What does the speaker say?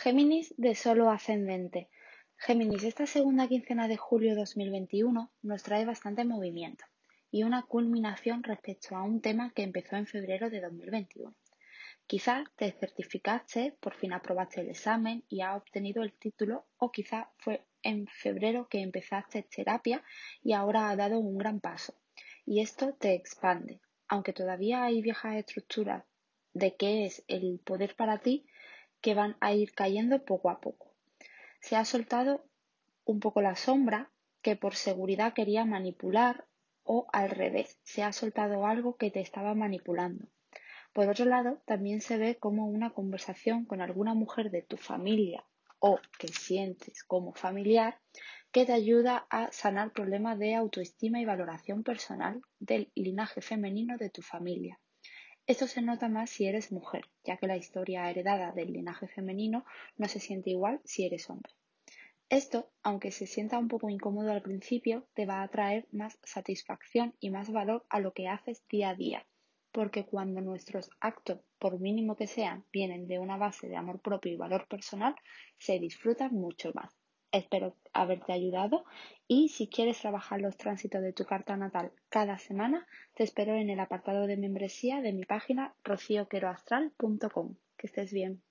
Géminis de solo ascendente. Géminis, esta segunda quincena de julio de 2021 nos trae bastante movimiento y una culminación respecto a un tema que empezó en febrero de 2021. Quizás te certificaste, por fin aprobaste el examen y has obtenido el título o quizás fue en febrero que empezaste terapia y ahora ha dado un gran paso. Y esto te expande. Aunque todavía hay viejas estructuras de qué es el poder para ti, que van a ir cayendo poco a poco. Se ha soltado un poco la sombra que por seguridad quería manipular o al revés, se ha soltado algo que te estaba manipulando. Por otro lado, también se ve como una conversación con alguna mujer de tu familia o que sientes como familiar que te ayuda a sanar problemas de autoestima y valoración personal del linaje femenino de tu familia. Esto se nota más si eres mujer, ya que la historia heredada del linaje femenino no se siente igual si eres hombre. Esto, aunque se sienta un poco incómodo al principio, te va a traer más satisfacción y más valor a lo que haces día a día, porque cuando nuestros actos, por mínimo que sean, vienen de una base de amor propio y valor personal, se disfrutan mucho más. Espero haberte ayudado y si quieres trabajar los tránsitos de tu carta natal cada semana, te espero en el apartado de membresía de mi página rocioqueroastral.com. Que estés bien.